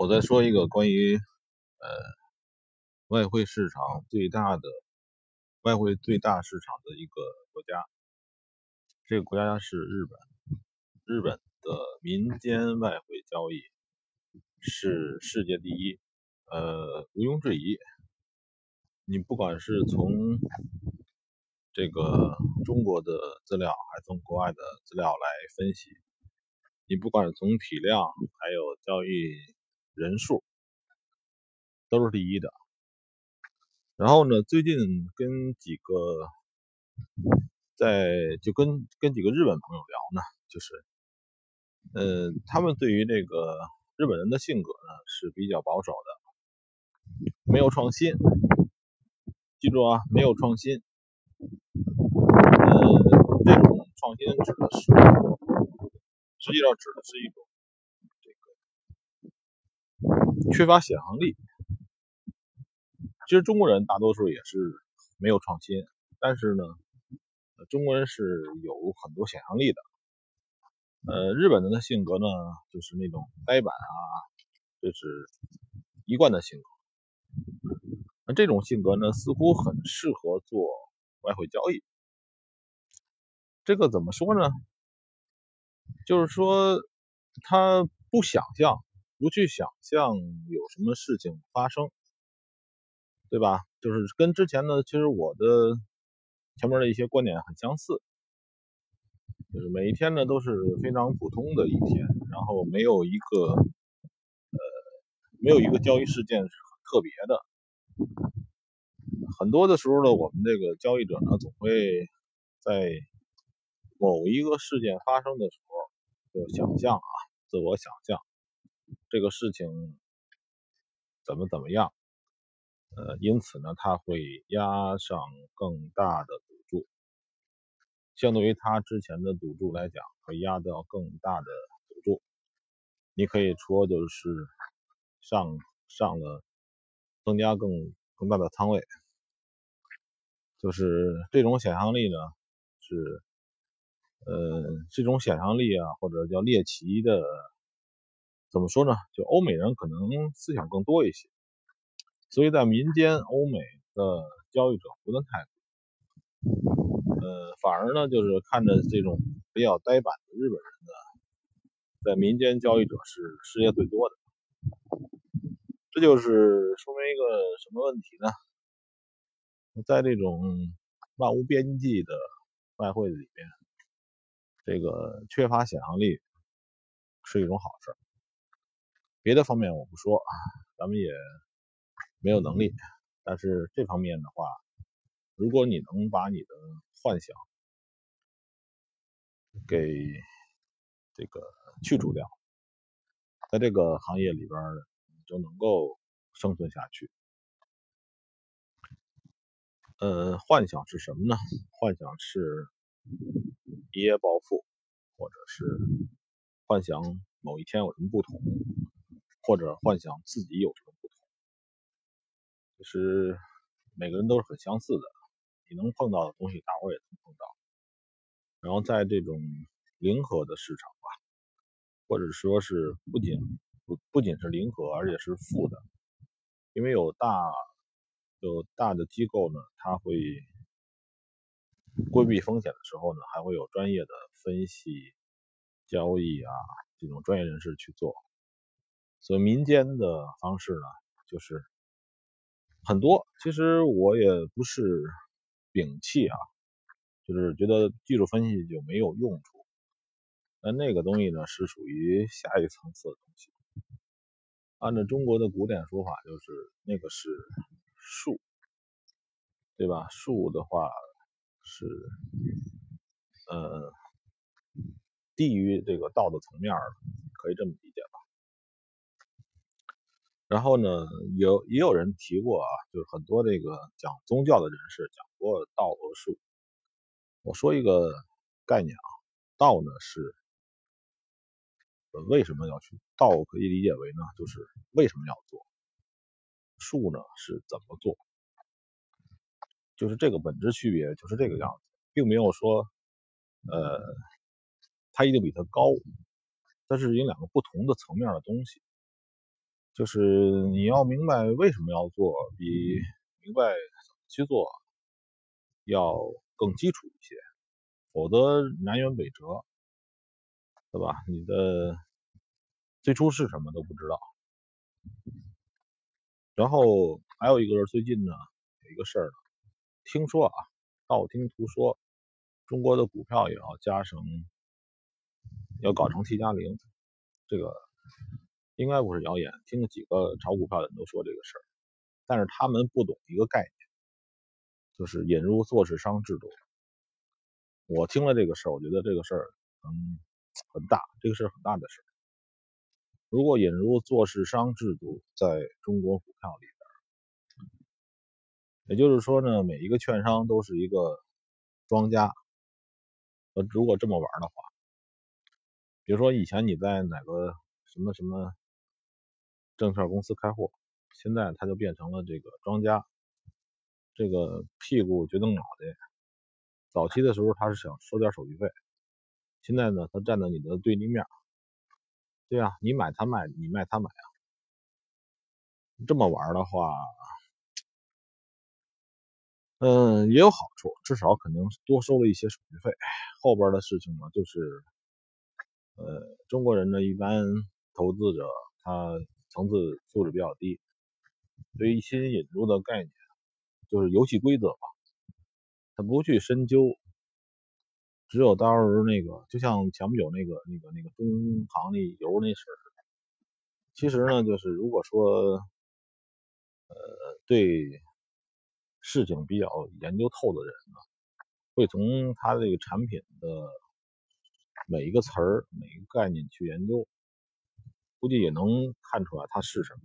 我再说一个关于呃外汇市场最大的外汇最大市场的一个国家，这个国家是日本。日本的民间外汇交易是世界第一，呃，毋庸置疑。你不管是从这个中国的资料，还是从国外的资料来分析，你不管是从体量，还有交易人数，都是第一的。然后呢，最近跟几个在就跟跟几个日本朋友聊呢，就是呃，他们对于这个日本人的性格呢是比较保守的，没有创新。记住啊，没有创新。呃，这种创新指的是，实际上指的是一种缺乏想象力。其实中国人大多数也是没有创新，但是呢，中国人是有很多想象力的。呃，日本人的性格呢，就是那种呆板啊，这是一贯的性格。那这种性格呢，似乎很适合做外汇交易。这个怎么说呢？就是说，他不想象，不去想象有什么事情发生，对吧？就是跟之前呢，其实我的前面的一些观点很相似，就是每一天呢都是非常普通的一天，然后没有一个呃，没有一个交易事件是很特别的。很多的时候呢，我们这个交易者呢，总会在某一个事件发生的时候，就想象啊，自我想象这个事情怎么怎么样，呃，因此呢，他会压上更大的赌注，相对于他之前的赌注来讲，会压到更大的赌注。你可以说就是上上了。增加更更大的仓位，就是这种想象力呢，是呃这种想象力啊，或者叫猎奇的，怎么说呢？就欧美人可能思想更多一些，所以在民间欧美的交易者不算太多，呃，反而呢就是看着这种比较呆板的日本人呢，在民间交易者是世界最多的。这就是说明一个什么问题呢？在这种漫无边际的外汇里面，这个缺乏想象力是一种好事。别的方面我不说，咱们也没有能力。但是这方面的话，如果你能把你的幻想给这个去除掉，在这个行业里边。你就能够生存下去。呃，幻想是什么呢？幻想是一夜暴富，或者是幻想某一天有什么不同，或者幻想自己有什么不同。其实每个人都是很相似的，你能碰到的东西，大伙也能碰到。然后在这种零和的市场吧，或者说是不仅。不不仅是零和，而且是负的，因为有大有大的机构呢，它会规避风险的时候呢，还会有专业的分析交易啊这种专业人士去做。所以民间的方式呢，就是很多。其实我也不是摒弃啊，就是觉得技术分析就没有用处。那那个东西呢，是属于下一层次的东西。按照中国的古典说法，就是那个是术，对吧？术的话是呃低于这个道的层面的，可以这么理解？然后呢，有也有人提过啊，就是很多这个讲宗教的人士讲过道和术。我说一个概念啊，道呢是。为什么要去道？可以理解为呢，就是为什么要做。术呢是怎么做？就是这个本质区别就是这个样子，并没有说，呃，它一定比它高，它是有两个不同的层面的东西。就是你要明白为什么要做，比明白怎么去做要更基础一些，否则南辕北辙，对吧？你的最初是什么都不知道。然后还有一个是最近呢有一个事儿，听说啊，道听途说，中国的股票也要加成，要搞成 T 加零，这个应该不是谣言，听了几个炒股票的人都说这个事儿，但是他们不懂一个概念，就是引入做市商制度。我听了这个事儿，我觉得这个事儿嗯很大，这个事很大的事儿。如果引入做市商制度，在中国股票里边，也就是说呢，每一个券商都是一个庄家。呃，如果这么玩的话，比如说以前你在哪个什么什么证券公司开户，现在他就变成了这个庄家，这个屁股决定脑袋。早期的时候他是想收点手续费，现在呢，他站在你的对立面。对啊，你买他卖，你卖他买啊。这么玩的话，嗯，也有好处，至少肯定多收了一些手续费。后边的事情呢，就是，呃，中国人呢，一般投资者他层次素质比较低，对于新引入的概念，就是游戏规则吧，他不去深究。只有到时候那个，就像前不久那个、那个、那个中航那油那事儿。其实呢，就是如果说，呃，对事情比较研究透的人呢，会从他这个产品的每一个词儿、每一个概念去研究，估计也能看出来它是什么。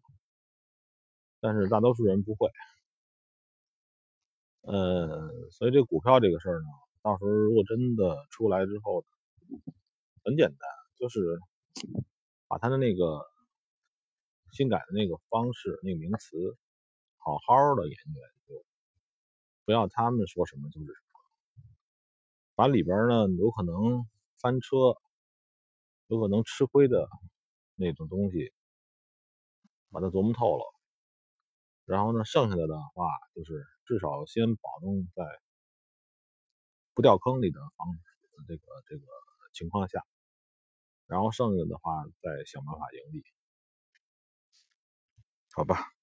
但是大多数人不会。呃，所以这股票这个事儿呢。到时候如果真的出来之后，很简单，就是把他的那个新改的那个方式、那个名词，好好的研究研究，不要他们说什么就是什么，把里边呢有可能翻车、有可能吃亏的那种东西，把它琢磨透了，然后呢，剩下的的话就是至少先保证在。不掉坑里的方这个这个情况下，然后剩下的话再想办法盈利，好吧。